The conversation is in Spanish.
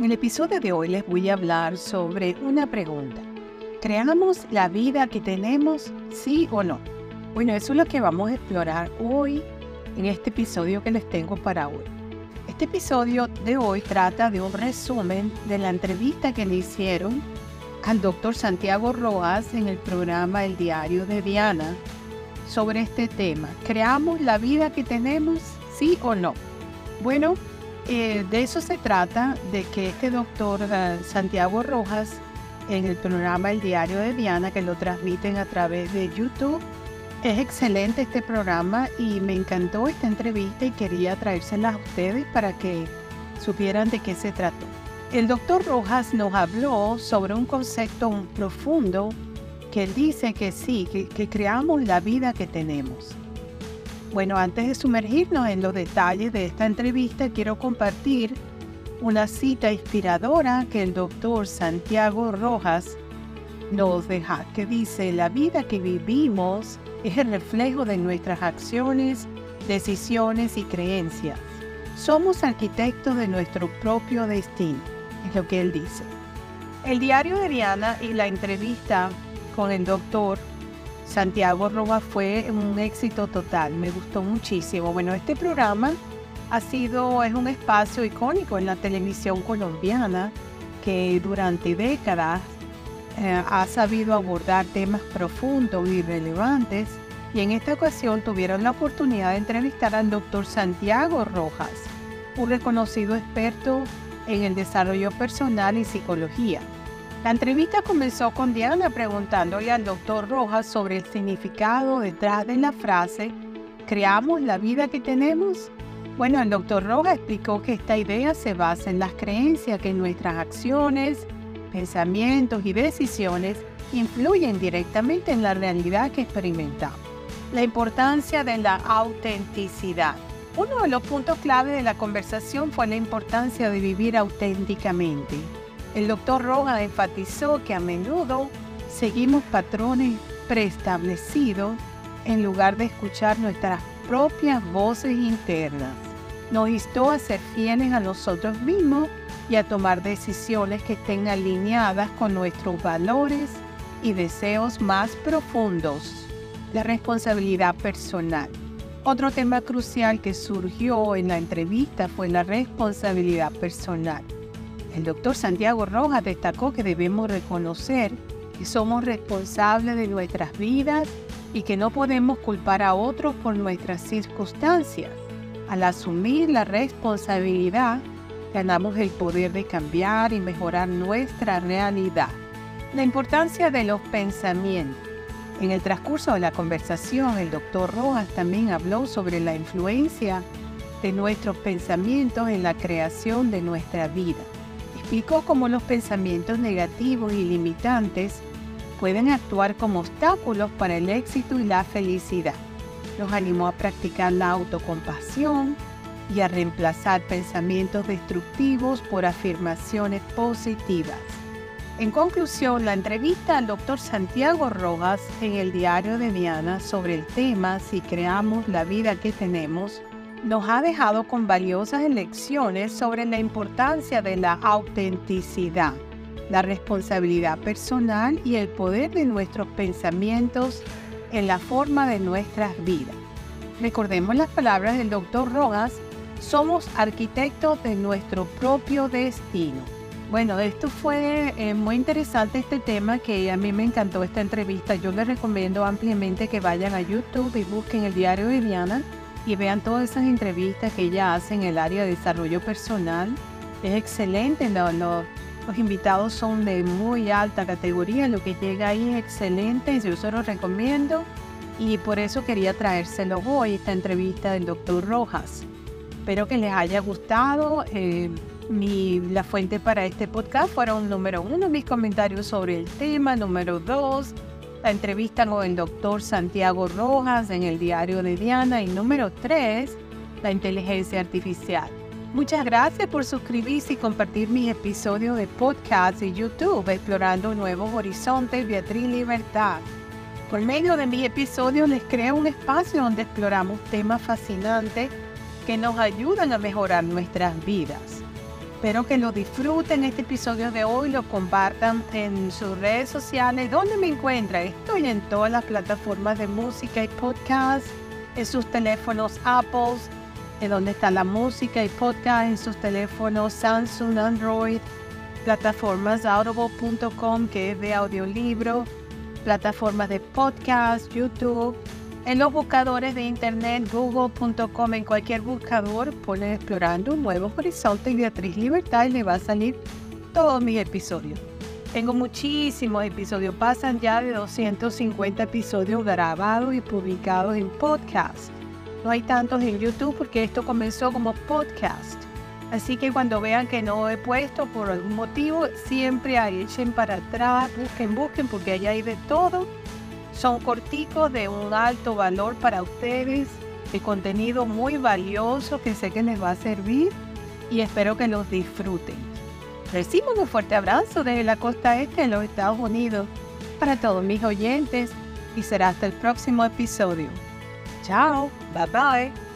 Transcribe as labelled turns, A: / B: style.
A: En el episodio de hoy les voy a hablar sobre una pregunta. ¿Creamos la vida que tenemos, sí o no? Bueno, eso es lo que vamos a explorar hoy en este episodio que les tengo para hoy. Este episodio de hoy trata de un resumen de la entrevista que le hicieron al doctor Santiago Rojas en el programa El Diario de Diana sobre este tema. ¿Creamos la vida que tenemos, sí o no? Bueno, eh, de eso se trata, de que este doctor eh, Santiago Rojas, en el programa El Diario de Diana, que lo transmiten a través de YouTube, es excelente este programa y me encantó esta entrevista y quería traérselas a ustedes para que supieran de qué se trató. El doctor Rojas nos habló sobre un concepto profundo que dice que sí, que creamos la vida que tenemos. Bueno, antes de sumergirnos en los detalles de esta entrevista, quiero compartir una cita inspiradora que el doctor Santiago Rojas nos deja, que dice, la vida que vivimos es el reflejo de nuestras acciones, decisiones y creencias. Somos arquitectos de nuestro propio destino, es lo que él dice. El diario de Diana y la entrevista con el doctor Santiago Roba fue un éxito total, me gustó muchísimo. Bueno, este programa ha sido, es un espacio icónico en la televisión colombiana que durante décadas eh, ha sabido abordar temas profundos y relevantes y en esta ocasión tuvieron la oportunidad de entrevistar al doctor Santiago Rojas, un reconocido experto en el desarrollo personal y psicología. La entrevista comenzó con Diana preguntándole al doctor Rojas sobre el significado detrás de la frase ¿Creamos la vida que tenemos? Bueno, el doctor Rojas explicó que esta idea se basa en las creencias que nuestras acciones, pensamientos y decisiones influyen directamente en la realidad que experimentamos. La importancia de la autenticidad. Uno de los puntos clave de la conversación fue la importancia de vivir auténticamente el doctor Rojas enfatizó que a menudo seguimos patrones preestablecidos en lugar de escuchar nuestras propias voces internas. Nos instó a ser fieles a nosotros mismos y a tomar decisiones que estén alineadas con nuestros valores y deseos más profundos. La responsabilidad personal. Otro tema crucial que surgió en la entrevista fue la responsabilidad personal. El doctor Santiago Rojas destacó que debemos reconocer que somos responsables de nuestras vidas y que no podemos culpar a otros por nuestras circunstancias. Al asumir la responsabilidad, ganamos el poder de cambiar y mejorar nuestra realidad. La importancia de los pensamientos. En el transcurso de la conversación, el doctor Rojas también habló sobre la influencia de nuestros pensamientos en la creación de nuestra vida explicó cómo los pensamientos negativos y limitantes pueden actuar como obstáculos para el éxito y la felicidad. Nos animó a practicar la autocompasión y a reemplazar pensamientos destructivos por afirmaciones positivas. En conclusión, la entrevista al doctor Santiago Rojas en el diario de Diana sobre el tema Si creamos la vida que tenemos nos ha dejado con valiosas lecciones sobre la importancia de la autenticidad, la responsabilidad personal y el poder de nuestros pensamientos en la forma de nuestras vidas. Recordemos las palabras del doctor Rojas, somos arquitectos de nuestro propio destino. Bueno, esto fue eh, muy interesante este tema que a mí me encantó esta entrevista. Yo les recomiendo ampliamente que vayan a YouTube y busquen el diario de Diana y vean todas esas entrevistas que ella hace en el área de desarrollo personal. Es excelente, los invitados son de muy alta categoría, lo que llega ahí es excelente, yo se los recomiendo y por eso quería traérselo hoy, esta entrevista del doctor Rojas. Espero que les haya gustado. Eh, mi, la fuente para este podcast fueron número uno mis comentarios sobre el tema, número dos la entrevista con el doctor Santiago Rojas en el diario de Diana y número 3, la inteligencia artificial. Muchas gracias por suscribirse y compartir mis episodios de podcast y YouTube Explorando Nuevos Horizontes Beatriz Libertad. Por medio de mis episodios les creo un espacio donde exploramos temas fascinantes que nos ayudan a mejorar nuestras vidas. Espero que lo disfruten este episodio de hoy, lo compartan en sus redes sociales. ¿Dónde me encuentran? Estoy en todas las plataformas de música y podcast, en sus teléfonos Apple, en donde está la música y podcast, en sus teléfonos Samsung, Android, plataformas audible.com que es de audiolibro, plataformas de podcast, YouTube, en los buscadores de internet, google.com, en cualquier buscador, pone explorando un nuevo horizonte y Beatriz Libertad y le va a salir todos mis episodios. Tengo muchísimos episodios, pasan ya de 250 episodios grabados y publicados en podcast. No hay tantos en YouTube porque esto comenzó como podcast. Así que cuando vean que no he puesto por algún motivo, siempre echen para atrás, busquen, busquen, porque allá hay de todo. Son corticos de un alto valor para ustedes, de contenido muy valioso que sé que les va a servir y espero que los disfruten. Recibo un fuerte abrazo desde la costa este de los Estados Unidos para todos mis oyentes y será hasta el próximo episodio. Chao, bye bye.